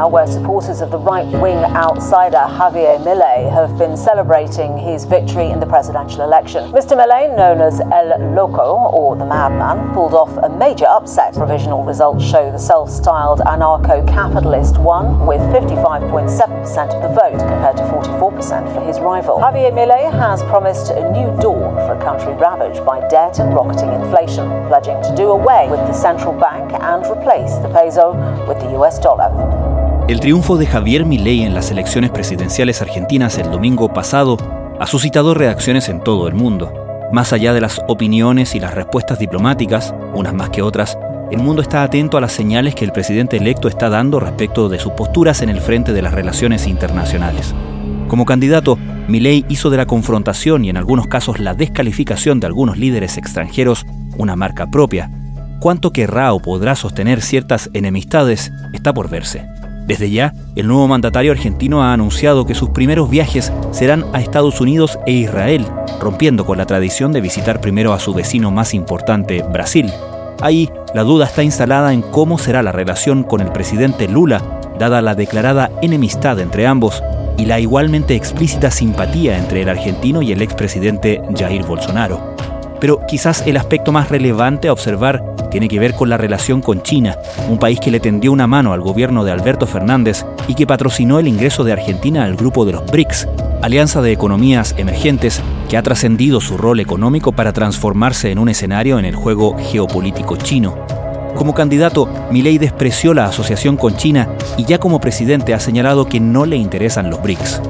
now, where supporters of the right wing outsider Javier Milei have been celebrating his victory in the presidential election. Mr. Milei, known as El Loco, or the Madman, pulled off a major upset. Provisional results show the self styled anarcho capitalist won with 55.7% of the vote compared to 44% for his rival. Javier Milei has promised a new dawn for a country ravaged by debt and rocketing inflation, pledging to do away with the central bank and replace the peso with the US dollar. El triunfo de Javier Milei en las elecciones presidenciales argentinas el domingo pasado ha suscitado reacciones en todo el mundo. Más allá de las opiniones y las respuestas diplomáticas, unas más que otras, el mundo está atento a las señales que el presidente electo está dando respecto de sus posturas en el frente de las relaciones internacionales. Como candidato, Milei hizo de la confrontación y en algunos casos la descalificación de algunos líderes extranjeros una marca propia. Cuánto querrá o podrá sostener ciertas enemistades está por verse. Desde ya, el nuevo mandatario argentino ha anunciado que sus primeros viajes serán a Estados Unidos e Israel, rompiendo con la tradición de visitar primero a su vecino más importante, Brasil. Ahí, la duda está instalada en cómo será la relación con el presidente Lula, dada la declarada enemistad entre ambos y la igualmente explícita simpatía entre el argentino y el expresidente Jair Bolsonaro. Pero quizás el aspecto más relevante a observar tiene que ver con la relación con China, un país que le tendió una mano al gobierno de Alberto Fernández y que patrocinó el ingreso de Argentina al grupo de los BRICS, alianza de economías emergentes que ha trascendido su rol económico para transformarse en un escenario en el juego geopolítico chino. Como candidato, Milei despreció la asociación con China y ya como presidente ha señalado que no le interesan los BRICS.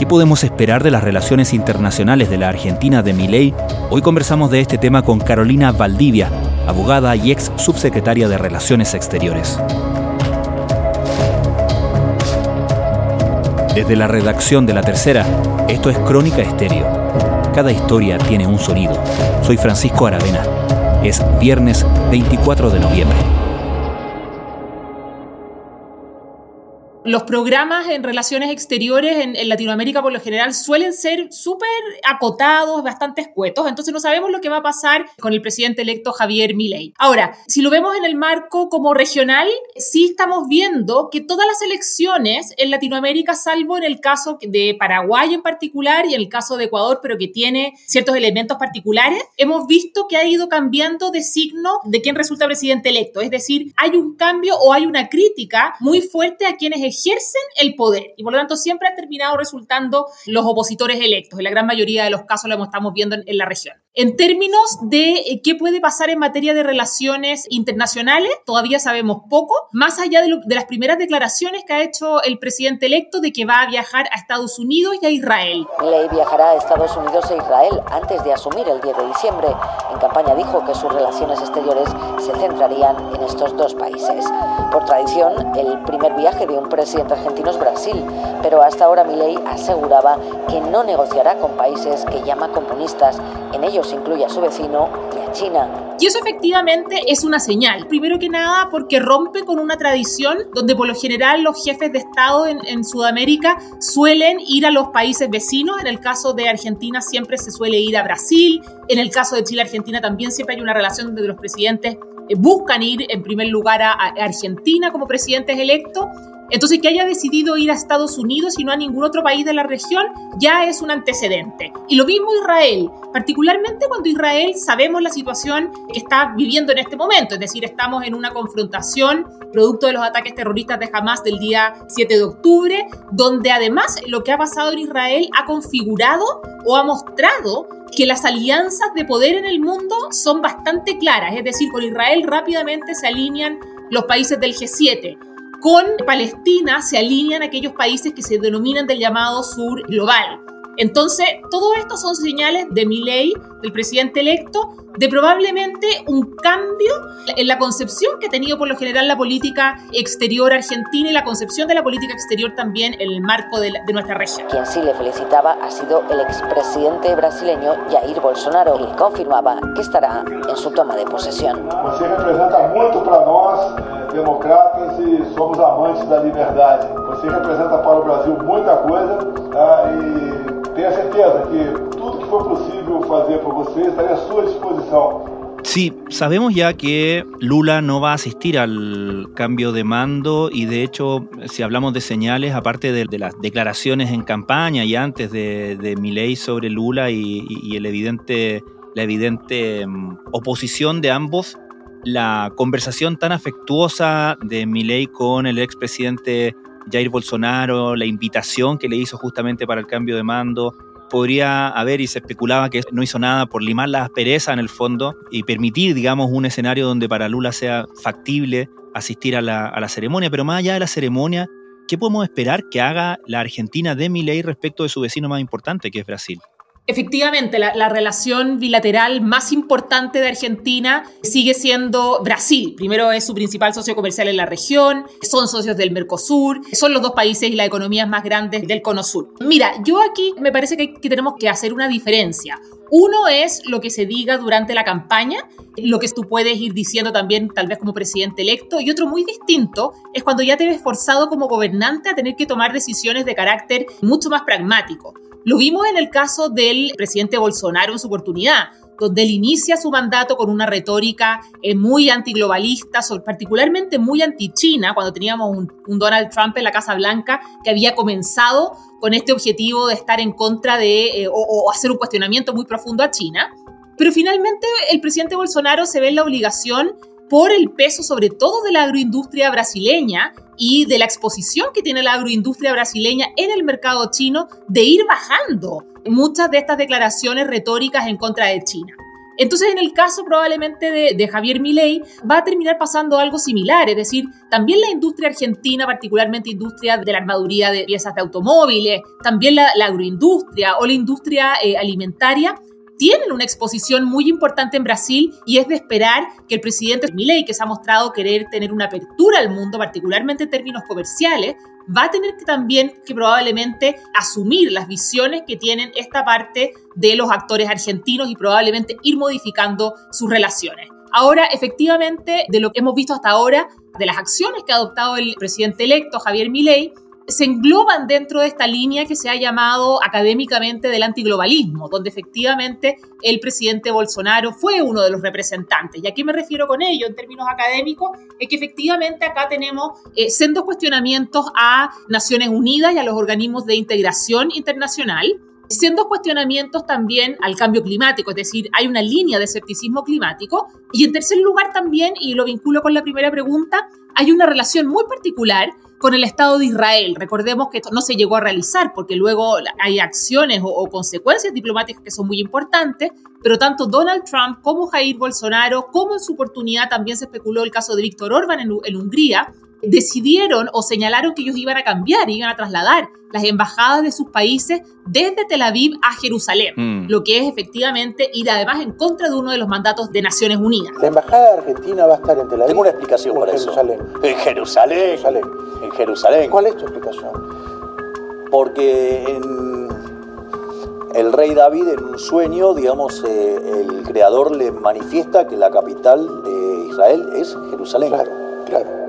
¿Qué podemos esperar de las relaciones internacionales de la Argentina de Milei? Hoy conversamos de este tema con Carolina Valdivia, abogada y ex subsecretaria de Relaciones Exteriores. Desde la redacción de La Tercera, esto es Crónica Estéreo. Cada historia tiene un sonido. Soy Francisco Aravena. Es viernes 24 de noviembre. Los programas en relaciones exteriores en, Latinoamérica por lo general suelen ser súper acotados, bastante escuetos, entonces no sabemos lo que va a pasar con el presidente electo Javier Milei. Ahora, si lo vemos en el marco como regional, sí estamos viendo que todas las elecciones en Latinoamérica, salvo en el caso de Paraguay en particular y en el caso de Ecuador, pero que tiene ciertos elementos particulares, hemos visto que ha ido cambiando de signo de quién resulta presidente electo, es decir, hay un cambio o hay una crítica muy fuerte a quienes ejercen el poder y por lo tanto siempre han terminado resultando los opositores electos. En la gran mayoría de los casos lo estamos viendo en, la región. En términos de eh, qué puede pasar en materia de relaciones internacionales, todavía sabemos poco, más allá de, de las primeras declaraciones que ha hecho el presidente electo de que va a viajar a Estados Unidos y a Israel. Milley viajará a Estados Unidos e Israel antes de asumir el 10 de diciembre. En campaña dijo que sus relaciones exteriores se centrarían en estos dos países. Por tradición, el primer viaje de un presidente argentino es Brasil, pero hasta ahora Milei aseguraba que no negociará con países que llama comunistas. En ellos incluye a su vecino y a China. Y eso efectivamente es una señal. Primero que nada porque rompe con una tradición donde por lo general los jefes de Estado en, en Sudamérica suelen ir a los países vecinos. En el caso de Argentina siempre se suele ir a Brasil. En el caso de Chile-Argentina también siempre hay una relación donde los presidentes eh, buscan ir en primer lugar a, Argentina como presidentes electos. Entonces, que haya decidido ir a Estados Unidos y no a ningún otro país de la región ya es un antecedente. Y lo mismo Israel, particularmente cuando Israel sabemos la situación que está viviendo en este momento, es decir, estamos en una confrontación producto de los ataques terroristas de Hamas del día 7 de octubre, donde además lo que ha pasado en Israel ha configurado o ha mostrado que las alianzas de poder en el mundo son bastante claras, es decir, con Israel rápidamente se alinean los países del G7. Con Palestina se alinean aquellos países que se denominan del llamado sur global. Entonces, todo esto son señales de mi ley, del presidente electo, de probablemente un cambio en la concepción que ha tenido por lo general la política exterior argentina y la concepción de la política exterior también en el marco de, nuestra región. Quien sí le felicitaba ha sido el expresidente brasileño Jair Bolsonaro, y confirmaba que estará en su toma de posesión. Você representa mucho para nós, eh, democratas, y somos amantes da liberdade. Você representa para o Brasil muita coisa y tenha certeza que for possível fazer por você estaria à sua disposição. Sí, sabemos ya que Lula no va a asistir al cambio de mando y de hecho, si hablamos de señales, aparte de, las declaraciones en campaña y antes de, de Milei sobre Lula y, el evidente, la evidente mm, oposición de ambos, la conversación tan afectuosa de Milei con el expresidente Jair Bolsonaro, la invitación que le hizo justamente para el cambio de mando, podría haber y se especulaba que no hizo nada por limar la aspereza en el fondo y permitir, digamos, un escenario donde para Lula sea factible asistir a la, ceremonia. Pero más allá de la ceremonia, ¿qué podemos esperar que haga la Argentina de Milei respecto de su vecino más importante, que es Brasil? Efectivamente, la, relación bilateral más importante de Argentina sigue siendo Brasil. Primero es su principal socio comercial en la región, son socios del Mercosur, son los dos países y las economías más grandes del Cono Sur. Mira, yo aquí me parece que, que tenemos que hacer una diferencia. Uno es lo que se diga durante la campaña, lo que tú puedes ir diciendo también tal vez como presidente electo, y otro muy distinto es cuando ya te ves forzado como gobernante a tener que tomar decisiones de carácter mucho más pragmático. Lo vimos en el caso del presidente Bolsonaro en su oportunidad, donde él inicia su mandato con una retórica eh, muy antiglobalista, particularmente muy anti-China, cuando teníamos un, Donald Trump en la Casa Blanca que había comenzado con este objetivo de estar en contra de eh, o hacer un cuestionamiento muy profundo a China. Pero finalmente el presidente Bolsonaro se ve en la obligación por el peso sobre todo de la agroindustria brasileña y de la exposición que tiene la agroindustria brasileña en el mercado chino de ir bajando muchas de estas declaraciones retóricas en contra de China. Entonces, en el caso probablemente de, Javier Milei, va a terminar pasando algo similar, es decir, también la industria argentina, particularmente industria de la armaduría de piezas de automóviles, también la, agroindustria o la industria eh, alimentaria, tienen una exposición muy importante en Brasil y es de esperar que el presidente Milei, que se ha mostrado querer tener una apertura al mundo, particularmente en términos comerciales, va a tener que también que probablemente asumir las visiones que tienen esta parte de los actores argentinos y probablemente ir modificando sus relaciones. Ahora, efectivamente, de lo que hemos visto hasta ahora, de las acciones que ha adoptado el presidente electo Javier Milei, se engloban dentro de esta línea que se ha llamado académicamente del antiglobalismo, donde efectivamente el presidente Bolsonaro fue uno de los representantes. ¿Y a qué me refiero con ello en términos académicos? Es que efectivamente acá tenemos eh, sendos cuestionamientos a Naciones Unidas y a los organismos de integración internacional, siendo cuestionamientos también al cambio climático, es decir, hay una línea de escepticismo climático. Y en tercer lugar también, y lo vinculo con la primera pregunta, hay una relación muy particular con el Estado de Israel. Recordemos que esto no se llegó a realizar porque luego hay acciones o, consecuencias diplomáticas que son muy importantes, pero tanto Donald Trump como Jair Bolsonaro, como en su oportunidad también se especuló el caso de Víctor Orban en Hungría, decidieron o señalaron que ellos iban a cambiar, iban a trasladar las embajadas de sus países desde Tel Aviv a Jerusalén, mm. lo que es efectivamente ir además en contra de uno de los mandatos de Naciones Unidas. La embajada argentina va a estar en Tel Aviv. Tengo una explicación para Jerusalén. eso. En Jerusalén. Jerusalén. En Jerusalén. ¿Cuál es tu explicación? Porque en el rey David en un sueño, digamos, eh, el creador le manifiesta que la capital de Israel es Jerusalén. Claro, claro.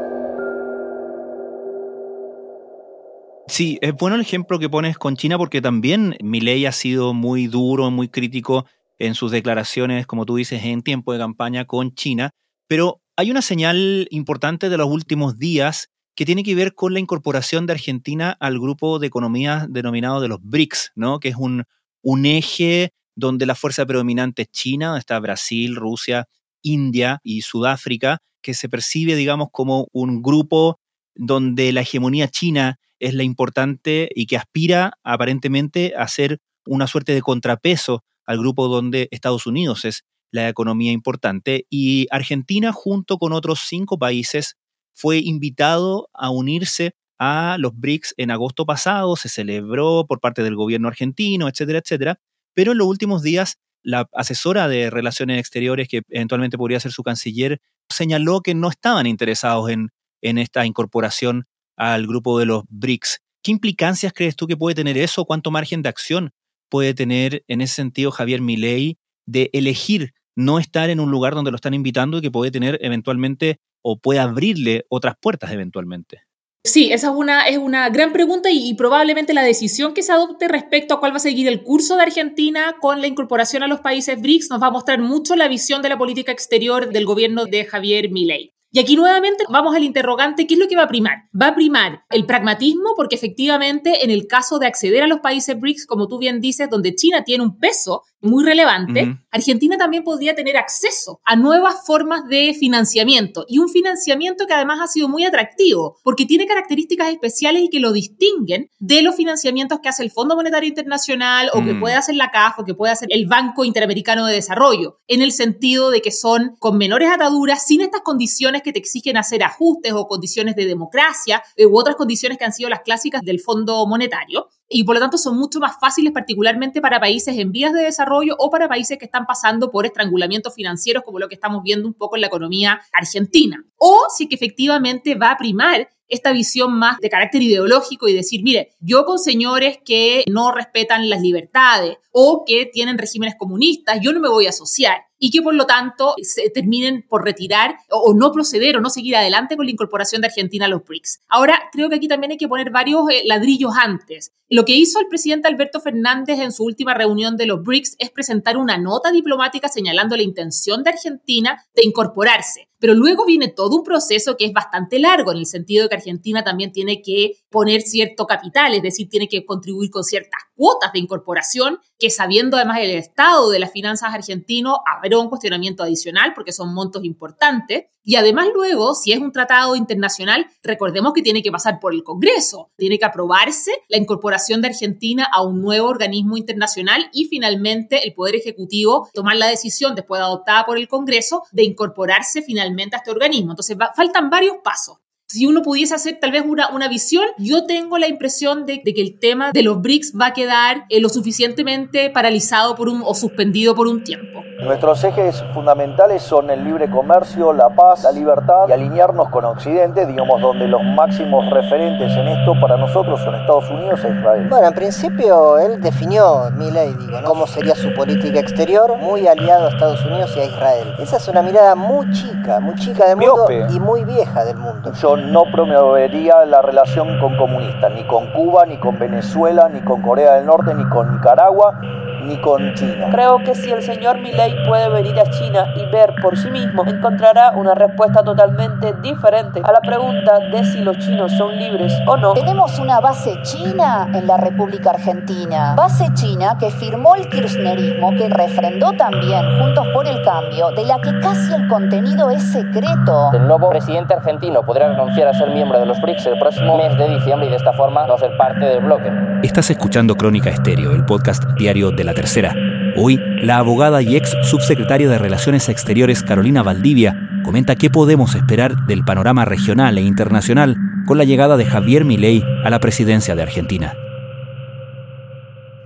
Sí, es bueno el ejemplo que pones con China porque también Milei ha sido muy duro, muy crítico en sus declaraciones, como tú dices, en tiempo de campaña con China, pero hay una señal importante de los últimos días que tiene que ver con la incorporación de Argentina al grupo de economías denominado de los BRICS, ¿no? que es un, un eje donde la fuerza predominante es China, donde está Brasil, Rusia, India y Sudáfrica, que se percibe, digamos, como un grupo donde la hegemonía china es la importante y que aspira aparentemente a ser una suerte de contrapeso al grupo donde Estados Unidos es la economía importante. Y Argentina junto con otros cinco países fue invitado a unirse a los BRICS en agosto pasado, se celebró por parte del gobierno argentino, etcétera, etcétera, pero en los últimos días la asesora de Relaciones Exteriores, que eventualmente podría ser su canciller, señaló que no estaban interesados en, en esta incorporación al grupo de los BRICS. ¿Qué implicancias crees tú que puede tener eso? ¿Cuánto margen de acción puede tener en ese sentido Javier Milei de elegir no estar en un lugar donde lo están invitando y que puede tener eventualmente o puede abrirle otras puertas eventualmente? Sí, esa es una, es una gran pregunta y, y, probablemente la decisión que se adopte respecto a cuál va a seguir el curso de Argentina con la incorporación a los países BRICS nos va a mostrar mucho la visión de la política exterior del gobierno de Javier Milei. Y aquí nuevamente vamos al interrogante, ¿qué es lo que va a primar? Va a primar el pragmatismo porque efectivamente en el caso de acceder a los países BRICS, como tú bien dices, donde China tiene un peso muy relevante, Argentina también podría tener acceso a nuevas formas de financiamiento y un financiamiento que además ha sido muy atractivo porque tiene características especiales y que lo distinguen de los financiamientos que hace el Fondo Monetario Internacional o que mm. puede hacer la CAF o que puede hacer el Banco Interamericano de Desarrollo, en el sentido de que son con menores ataduras, sin estas condiciones que te exigen hacer ajustes o condiciones de democracia eh, u otras condiciones que han sido las clásicas del Fondo Monetario y por lo tanto son mucho más fáciles particularmente para países en vías de desarrollo o para países que están pasando por estrangulamientos financieros como lo que estamos viendo un poco en la economía argentina. O si que efectivamente va a primar esta visión más de carácter ideológico y decir, mire, yo con señores que no respetan las libertades o que tienen regímenes comunistas, yo no me voy a asociar y que por lo tanto se terminen por retirar o, no proceder o no seguir adelante con la incorporación de Argentina a los BRICS. Ahora, creo que aquí también hay que poner varios eh, ladrillos antes. Lo que hizo el presidente Alberto Fernández en su última reunión de los BRICS es presentar una nota diplomática señalando la intención de Argentina de incorporarse. Pero luego viene todo un proceso que es bastante largo, en el sentido de que Argentina también tiene que poner cierto capital, es decir, tiene que contribuir con ciertas cuotas de incorporación, que sabiendo además el estado de las finanzas argentino, habrá un cuestionamiento adicional porque son montos importantes. Y además luego, si es un tratado internacional, recordemos que tiene que pasar por el Congreso, tiene que aprobarse la incorporación de Argentina a un nuevo organismo internacional y finalmente el Poder Ejecutivo tomar la decisión, después de adoptada por el Congreso, de incorporarse finalmente a este organismo. Entonces, faltan varios pasos si uno pudiese hacer tal vez una, una visión, yo tengo la impresión de, que el tema de los BRICS va a quedar eh, lo suficientemente paralizado por un, o suspendido por un tiempo. Nuestros ejes fundamentales son el libre comercio, la paz, la libertad y alinearnos con Occidente, digamos, donde los máximos referentes en esto para nosotros son Estados Unidos e Israel. Bueno, en principio él definió, mi ley, digo, cómo sería su política exterior, muy aliado a Estados Unidos y a Israel. Esa es una mirada muy chica, muy chica del mundo y muy vieja del mundo. Yo no promovería la relación con comunistas, ni con Cuba, ni con Venezuela, ni con Corea del Norte, ni con Nicaragua ni con China. Creo que si el señor Milei puede venir a China y ver por sí mismo, encontrará una respuesta totalmente diferente a la pregunta de si los chinos son libres o no. Tenemos una base china en la República Argentina, base china que firmó el kirchnerismo, que refrendó también Juntos por el Cambio, de la que casi el contenido es secreto. El nuevo presidente argentino podrá renunciar a ser miembro de los BRICS el próximo mes de diciembre y de esta forma no ser parte del bloque. Estás escuchando Crónica Estéreo, el podcast diario de la tercera. Hoy, la abogada y ex subsecretaria de Relaciones Exteriores Carolina Valdivia comenta qué podemos esperar del panorama regional e internacional con la llegada de Javier Milei a la presidencia de Argentina.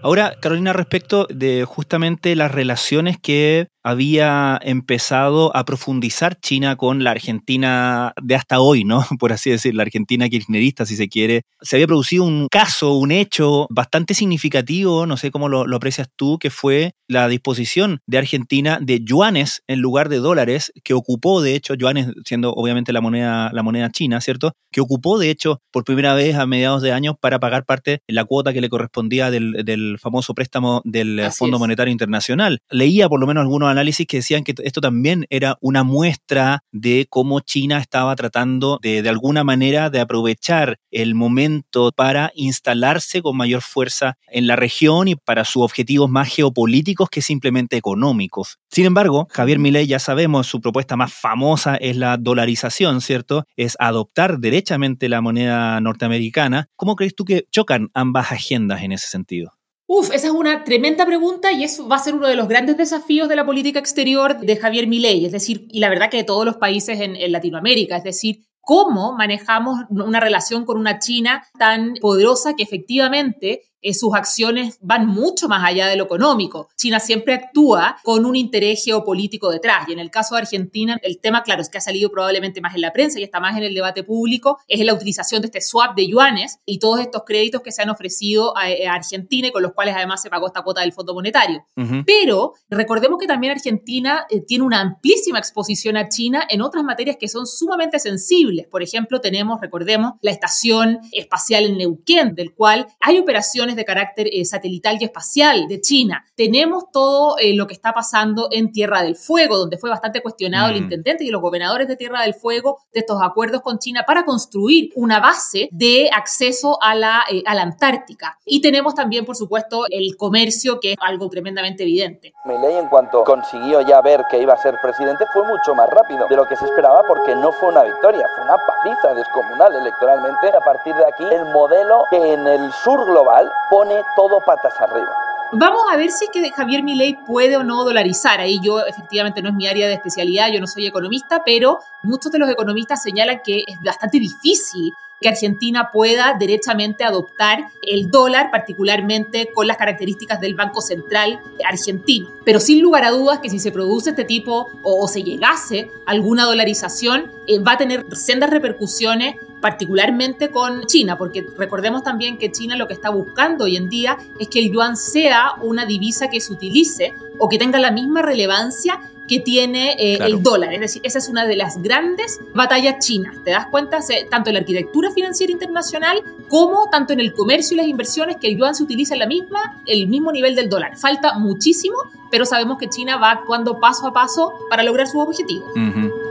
Ahora, Carolina, respecto de justamente las relaciones que había empezado a profundizar China con la Argentina de hasta hoy, ¿no? Por así decir, la Argentina kirchnerista, si se quiere. Se había producido un caso, un hecho bastante significativo, no sé cómo lo, aprecias tú, que fue la disposición de Argentina de yuanes en lugar de dólares, que ocupó, de hecho, yuanes siendo obviamente la moneda, la moneda china, ¿cierto? Que ocupó, de hecho, por primera vez a mediados de año para pagar parte de la cuota que le correspondía del, famoso préstamo del Fondo Monetario Internacional. Leía por lo menos algunos análisis que decían que esto también era una muestra de cómo China estaba tratando de, de alguna manera de aprovechar el momento para instalarse con mayor fuerza en la región y para sus objetivos más geopolíticos que simplemente económicos. Sin embargo, Javier Milei ya sabemos, su propuesta más famosa es la dolarización, ¿cierto? Es adoptar derechamente la moneda norteamericana. ¿Cómo crees tú que chocan ambas agendas en ese sentido? Uf, esa es una tremenda pregunta y eso va a ser uno de los grandes desafíos de la política exterior de Javier Milei, es decir, y la verdad que de todos los países en, en Latinoamérica, es decir, cómo manejamos una relación con una China tan poderosa que efectivamente sus acciones van mucho más allá de lo económico. China siempre actúa con un interés geopolítico detrás. Y en el caso de Argentina, el tema, claro, es que ha salido probablemente más en la prensa y está más en el debate público, es la utilización de este swap de yuanes y todos estos créditos que se han ofrecido a, Argentina y con los cuales además se pagó esta cuota del Fondo Monetario. Pero recordemos que también Argentina eh, tiene una amplísima exposición a China en otras materias que son sumamente sensibles. Por ejemplo, tenemos, recordemos, la estación espacial en Neuquén, del cual hay operaciones de carácter eh, satelital y espacial de China. Tenemos todo eh, lo que está pasando en Tierra del Fuego, donde fue bastante cuestionado el mm. intendente y los gobernadores de Tierra del Fuego de estos acuerdos con China para construir una base de acceso a la, eh, a la Antártica. Y tenemos también, por supuesto, el comercio, que es algo tremendamente evidente. Milei, en cuanto consiguió ya ver que iba a ser presidente, fue mucho más rápido de lo que se esperaba porque no fue una victoria, fue una paliza descomunal electoralmente. A partir de aquí, el modelo que en el sur global pone todo patas arriba. Vamos a ver si es que Javier Milei puede o no dolarizar. Ahí yo efectivamente no es mi área de especialidad, yo no soy economista, pero muchos de los economistas señalan que es bastante difícil que Argentina pueda derechamente adoptar el dólar, particularmente con las características del Banco Central argentino. Pero sin lugar a dudas que si se produce este tipo o, se llegase alguna dolarización, eh, va a tener sendas repercusiones particularmente con China, porque recordemos también que China lo que está buscando hoy en día es que el yuan sea una divisa que se utilice o que tenga la misma relevancia que tiene eh, el dólar. Es decir, esa es una de las grandes batallas chinas. ¿Te das cuenta? tanto en la arquitectura financiera internacional como tanto en el comercio y las inversiones que el yuan se utiliza en la misma, el mismo nivel del dólar. Falta muchísimo, pero sabemos que China va actuando paso a paso para lograr sus objetivos.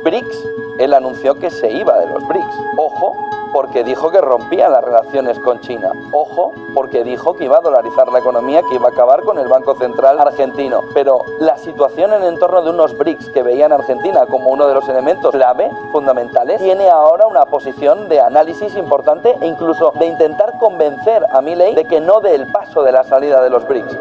BRICS, él anunció que se iba de los BRICS. Ojo, porque dijo que rompía las relaciones con China. Ojo, porque dijo que iba a dolarizar la economía, que iba a acabar con el Banco Central argentino. Pero la situación en entorno de unos BRICS que veían Argentina como uno de los elementos clave, fundamentales, tiene ahora una posición de análisis importante e incluso de intentar convencer a Milley de que no dé el paso de la salida de los BRICS.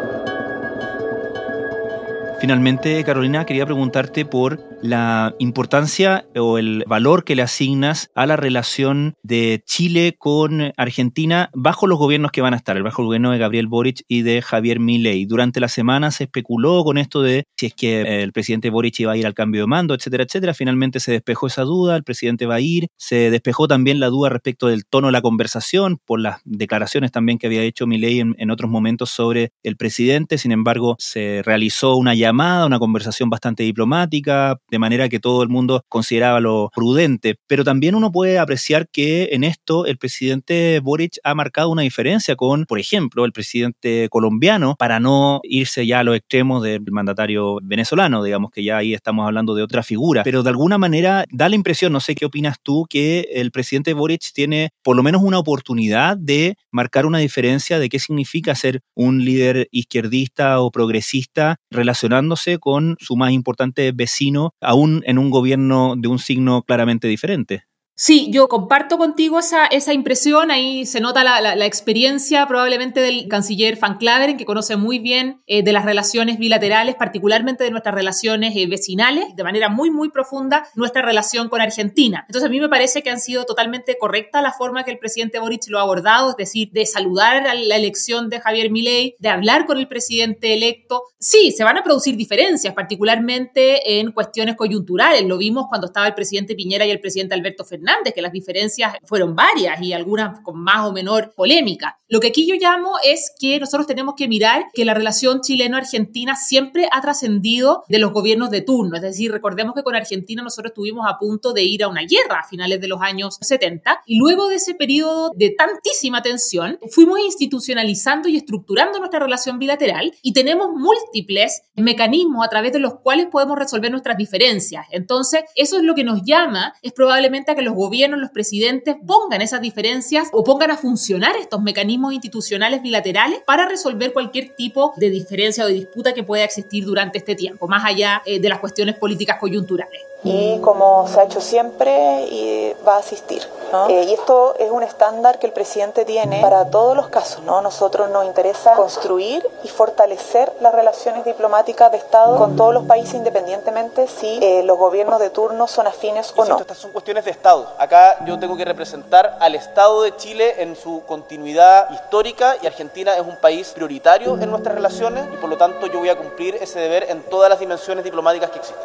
Finalmente, Carolina, quería preguntarte por la importancia o el valor que le asignas a la relación de Chile con Argentina bajo los gobiernos que van a estar, bajo el gobierno de Gabriel Boric y de Javier Milei. Durante la semana se especuló con esto de si es que el presidente Boric iba a ir al cambio de mando, etcétera, etcétera. Finalmente se despejó esa duda, el presidente va a ir. Se despejó también la duda respecto del tono de la conversación por las declaraciones también que había hecho Milei en otros momentos sobre el presidente. Sin embargo, se realizó una llamada, una conversación bastante diplomática de manera que todo el mundo consideraba lo prudente. Pero también uno puede apreciar que en esto el presidente Boric ha marcado una diferencia con, por ejemplo, el presidente colombiano, para no irse ya a los extremos del mandatario venezolano, digamos que ya ahí estamos hablando de otra figura. Pero de alguna manera da la impresión, no sé qué opinas tú, que el presidente Boric tiene por lo menos una oportunidad de marcar una diferencia de qué significa ser un líder izquierdista o progresista relacionándose con su más importante vecino, aún en un gobierno de un signo claramente diferente. Sí, yo comparto contigo esa, esa impresión. Ahí se nota la, experiencia probablemente del canciller Van Claveren, que conoce muy bien eh, de las relaciones bilaterales, particularmente de nuestras relaciones eh, vecinales, de manera muy, muy profunda, nuestra relación con Argentina. Entonces, a mí me parece que han sido totalmente correcta la forma que el presidente Boric lo ha abordado, es decir, de saludar a la elección de Javier Milei, de hablar con el presidente electo. Sí, se van a producir diferencias, particularmente en cuestiones coyunturales. Lo vimos cuando estaba el presidente Piñera y el presidente Alberto Fernández que las diferencias fueron varias y algunas con más o menor polémica. Lo que aquí yo llamo es que nosotros tenemos que mirar que la relación chileno-argentina siempre ha trascendido de los gobiernos de turno. Es decir, recordemos que con Argentina nosotros estuvimos a punto de ir a una guerra a finales de los años 70 y luego de ese periodo de tantísima tensión fuimos institucionalizando y estructurando nuestra relación bilateral y tenemos múltiples mecanismos a través de los cuales podemos resolver nuestras diferencias. Entonces, eso es lo que nos llama, es probablemente a que los gobiernos, los presidentes pongan esas diferencias o pongan a funcionar estos mecanismos institucionales bilaterales para resolver cualquier tipo de diferencia o de disputa que pueda existir durante este tiempo, más allá eh, de las cuestiones políticas coyunturales. y como se ha hecho siempre y va a asistir. Eh, y esto es un estándar que el presidente tiene para todos los casos. ¿no? Nosotros nos interesa construir y fortalecer las relaciones diplomáticas de Estado con todos los países independientemente si eh, los gobiernos de turno son afines o no. Estas son cuestiones de Estado. Acá yo tengo que representar al Estado de Chile en su continuidad histórica y Argentina es un país prioritario en nuestras relaciones y por lo tanto yo voy a cumplir ese deber en todas las dimensiones diplomáticas que existen.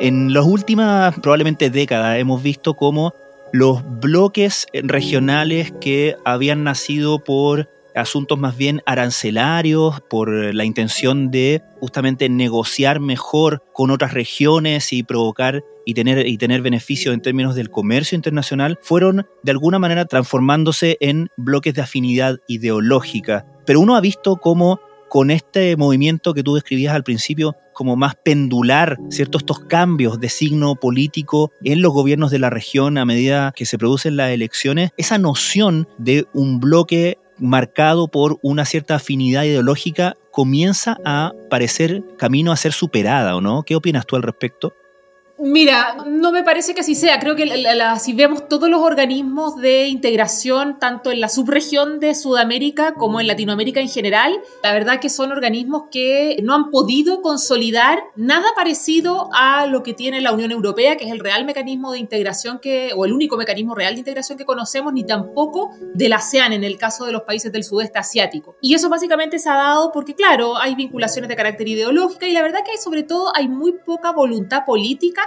En las últimas probablemente décadas hemos visto cómo los bloques regionales que habían nacido por asuntos más bien arancelarios, por la intención de justamente negociar mejor con otras regiones y provocar y tener, y tener beneficios en términos del comercio internacional, fueron de alguna manera transformándose en bloques de afinidad ideológica. Pero uno ha visto cómo con este movimiento que tú describías al principio, como más pendular, ¿cierto? Estos cambios de signo político en los gobiernos de la región a medida que se producen las elecciones, esa noción de un bloque marcado por una cierta afinidad ideológica comienza a parecer camino a ser superada, ¿o no? ¿Qué opinas tú al respecto? Mira, no me parece que así sea. Creo que si vemos todos los organismos de integración, tanto en la subregión de Sudamérica como en Latinoamérica en general, la verdad que son organismos que no han podido consolidar nada parecido a lo que tiene la Unión Europea, que es el real mecanismo de integración que, o el único mecanismo real de integración que conocemos, ni tampoco del ASEAN en el caso de los países del sudeste asiático. Y eso básicamente se ha dado porque, claro, hay vinculaciones de carácter ideológico y la verdad que hay, sobre todo hay muy poca voluntad política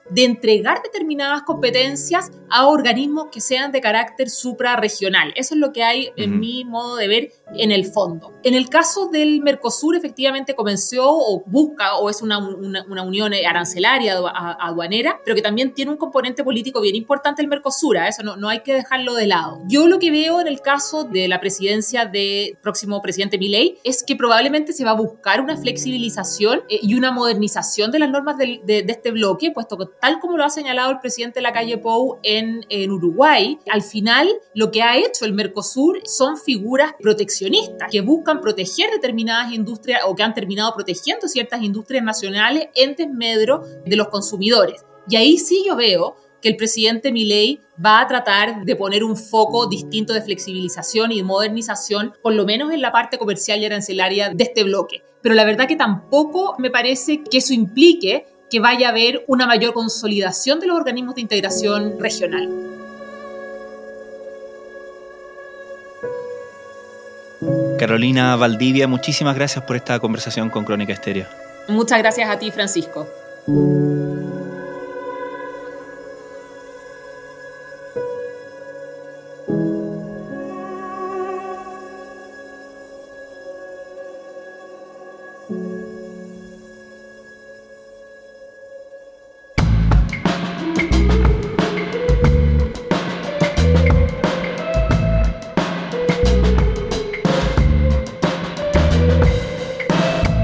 de entregar determinadas competencias a organismos que sean de carácter suprarregional. Eso es lo que hay, en mi modo de ver, en el fondo. En el caso del Mercosur, efectivamente comenzó o busca o es una, una, unión arancelaria aduanera, pero que también tiene un componente político bien importante el Mercosur. ¿eh? Eso no, no hay que dejarlo de lado. Yo lo que veo en el caso de la presidencia del próximo presidente Milei es que probablemente se va a buscar una flexibilización eh, y una modernización de las normas de, de este bloque, puesto que tal como lo ha señalado el presidente de la calle Pou en, en Uruguay, al final lo que ha hecho el Mercosur son figuras proteccionistas que buscan proteger determinadas industrias o que han terminado protegiendo ciertas industrias nacionales en desmedro de los consumidores. Y ahí sí yo veo que el presidente Milei va a tratar de poner un foco distinto de flexibilización y de modernización, por lo menos en la parte comercial y arancelaria de este bloque. Pero la verdad que tampoco me parece que eso implique que vaya a haber una mayor consolidación de los organismos de integración regional. Carolina Valdivia, muchísimas gracias por esta conversación con Crónica Estéreo. Muchas gracias a ti, Francisco.